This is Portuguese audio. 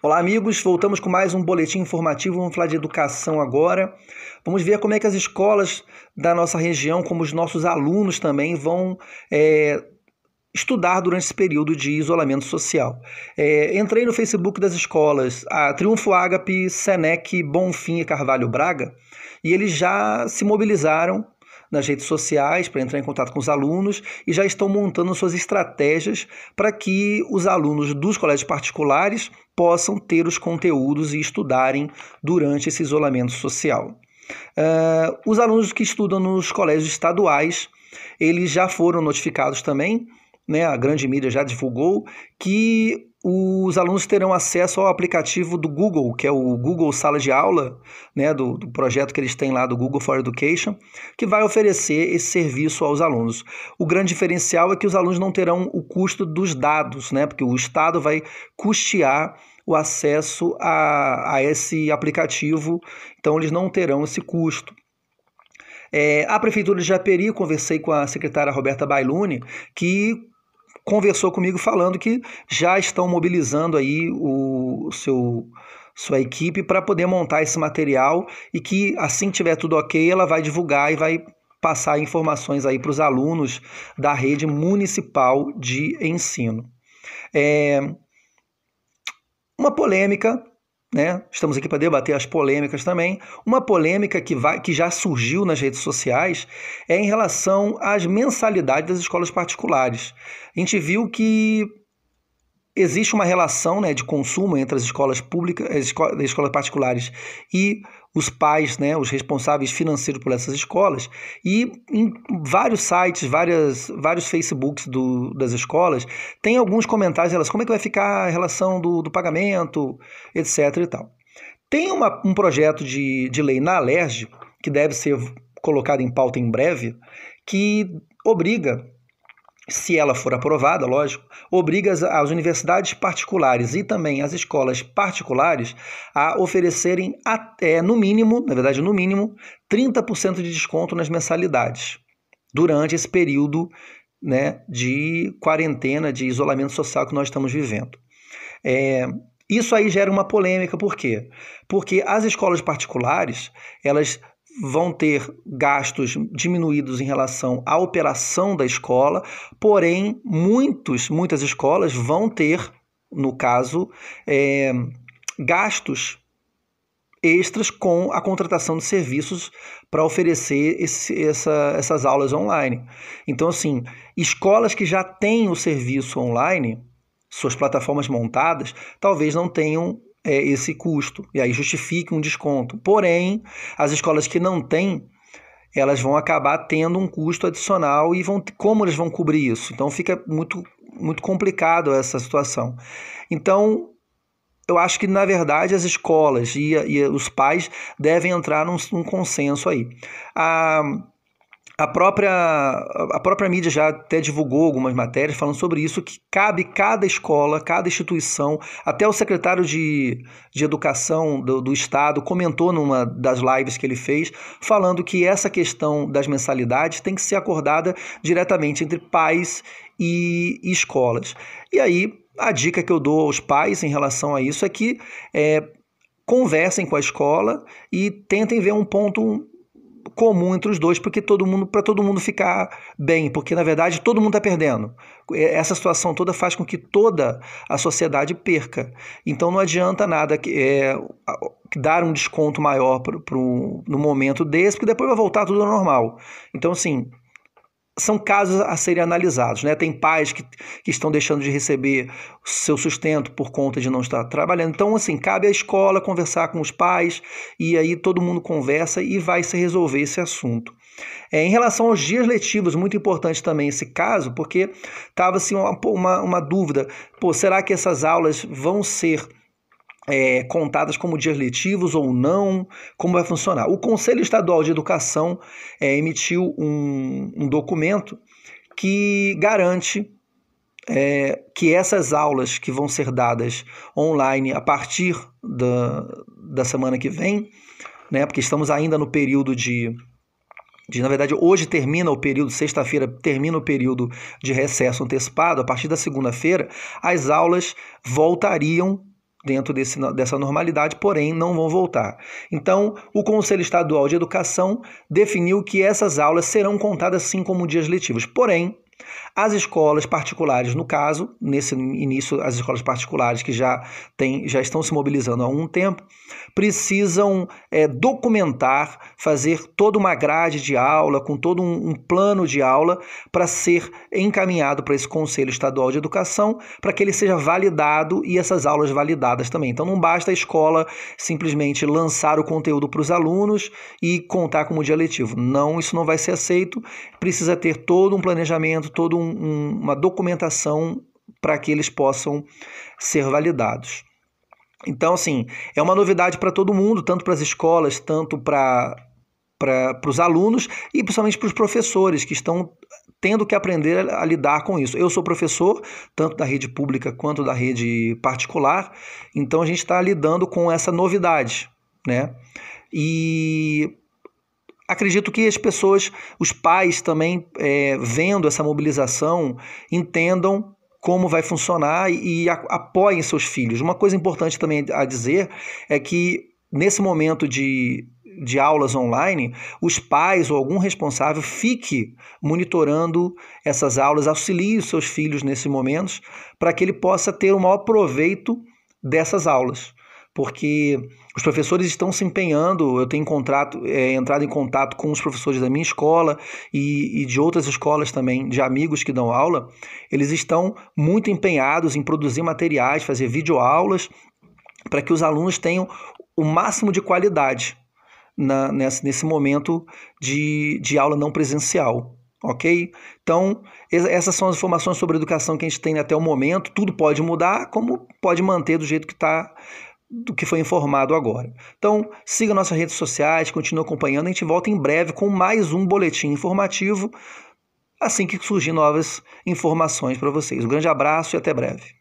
Olá, amigos. Voltamos com mais um boletim informativo. Vamos falar de educação agora. Vamos ver como é que as escolas da nossa região, como os nossos alunos também, vão é, estudar durante esse período de isolamento social. É, entrei no Facebook das escolas, a Triunfo Ágape, Senec, Bonfim e Carvalho Braga, e eles já se mobilizaram nas redes sociais para entrar em contato com os alunos e já estão montando suas estratégias para que os alunos dos colégios particulares possam ter os conteúdos e estudarem durante esse isolamento social. Uh, os alunos que estudam nos colégios estaduais, eles já foram notificados também, né, a grande mídia já divulgou, que os alunos terão acesso ao aplicativo do Google, que é o Google Sala de Aula, né, do, do, projeto que eles têm lá do Google for Education, que vai oferecer esse serviço aos alunos. O grande diferencial é que os alunos não terão o custo dos dados, né, porque o Estado vai custear o acesso a, a esse aplicativo, então eles não terão esse custo. É, a Prefeitura de Japeri, conversei com a secretária Roberta Bailuni, que conversou comigo falando que já estão mobilizando aí o, seu sua equipe para poder montar esse material e que assim que tiver tudo ok, ela vai divulgar e vai passar informações aí para os alunos da rede municipal de ensino. É uma polêmica né? Estamos aqui para debater as polêmicas também. Uma polêmica que, vai, que já surgiu nas redes sociais é em relação às mensalidades das escolas particulares. A gente viu que existe uma relação né, de consumo entre as escolas públicas, as escolas, as escolas particulares e os pais, né, os responsáveis financeiros por essas escolas, e em vários sites, várias, vários Facebooks do, das escolas, tem alguns comentários elas como é que vai ficar a relação do, do pagamento, etc. e tal. Tem uma, um projeto de, de lei na Alerj, que deve ser colocado em pauta em breve, que obriga se ela for aprovada, lógico, obriga as universidades particulares e também as escolas particulares a oferecerem até, no mínimo, na verdade, no mínimo, 30% de desconto nas mensalidades durante esse período né, de quarentena, de isolamento social que nós estamos vivendo. É, isso aí gera uma polêmica, por quê? Porque as escolas particulares, elas vão ter gastos diminuídos em relação à operação da escola, porém, muitos, muitas escolas vão ter, no caso, é, gastos extras com a contratação de serviços para oferecer esse, essa, essas aulas online. Então, assim, escolas que já têm o serviço online, suas plataformas montadas, talvez não tenham é, esse custo, e aí justifique um desconto. Porém, as escolas que não têm, elas vão acabar tendo um custo adicional e vão como eles vão cobrir isso? Então fica muito, muito complicado essa situação. Então, eu acho que, na verdade, as escolas e, e os pais devem entrar num, num consenso aí. A, a própria, a própria mídia já até divulgou algumas matérias falando sobre isso, que cabe cada escola, cada instituição, até o secretário de, de Educação do, do Estado comentou numa das lives que ele fez, falando que essa questão das mensalidades tem que ser acordada diretamente entre pais e, e escolas. E aí, a dica que eu dou aos pais em relação a isso é que é, conversem com a escola e tentem ver um ponto comum entre os dois, porque todo mundo para todo mundo ficar bem, porque na verdade todo mundo está perdendo. Essa situação toda faz com que toda a sociedade perca. Então não adianta nada que, é, dar um desconto maior pro, pro, no momento desse, porque depois vai voltar tudo ao normal. Então, assim, são casos a serem analisados. Né? Tem pais que, que estão deixando de receber seu sustento por conta de não estar trabalhando. Então, assim, cabe à escola conversar com os pais e aí todo mundo conversa e vai se resolver esse assunto. É, em relação aos dias letivos, muito importante também esse caso, porque estava assim, uma, uma, uma dúvida: pô, será que essas aulas vão ser é, contadas como dias letivos ou não, como vai funcionar. O Conselho Estadual de Educação é, emitiu um, um, documento que garante é, que essas aulas que vão ser dadas online a partir da, da semana que vem, né, porque estamos ainda no período de, de, na verdade, hoje termina o período, sexta-feira termina o período de recesso antecipado, a partir da segunda-feira, as aulas voltariam dentro desse, dessa normalidade, porém não vão voltar. Então, o Conselho Estadual de Educação definiu que essas aulas serão contadas sim como dias letivos. Porém, as escolas particulares, no caso, nesse início, as escolas particulares que já, tem, já estão se mobilizando há algum tempo, precisam é, documentar, fazer toda uma grade de aula, com todo um, um plano de aula, para ser encaminhado para esse Conselho Estadual de Educação, para que ele seja validado e essas aulas validadas também. Então não basta a escola simplesmente lançar o conteúdo para os alunos e contar como dia letivo. Não, isso não vai ser aceito. Precisa ter todo um planejamento, toda um, um, uma documentação para que eles possam ser validados. Então, assim, é uma novidade para todo mundo, tanto para as escolas, tanto para para os alunos e principalmente para os professores que estão tendo que aprender a, a, lidar com isso. Eu sou professor, tanto da rede pública quanto da rede particular, então a gente está lidando com essa novidade, né? E acredito que as pessoas, os pais também, é, vendo essa mobilização, entendam como vai funcionar e apoiem seus filhos. Uma coisa importante também a dizer é que nesse momento de, de aulas online, os pais ou algum responsável fique monitorando essas aulas, auxilie os seus filhos nesses momentos, para que ele possa ter o maior proveito dessas aulas porque os professores estão se empenhando. Eu tenho contrato, é, entrado em contato com os professores da minha escola e, e, de outras escolas também, de amigos que dão aula. Eles estão muito empenhados em produzir materiais, fazer videoaulas, para que os alunos tenham o máximo de qualidade na, nesse, nesse momento de, de aula não presencial. Ok? Então, essas são as informações sobre educação que a gente tem até o momento. Tudo pode mudar, como pode manter do jeito que está do que foi informado agora. Então, siga nossas redes sociais, continue acompanhando. A gente volta em breve com mais um boletim informativo, assim que surgir novas informações para vocês. Um grande abraço e até breve.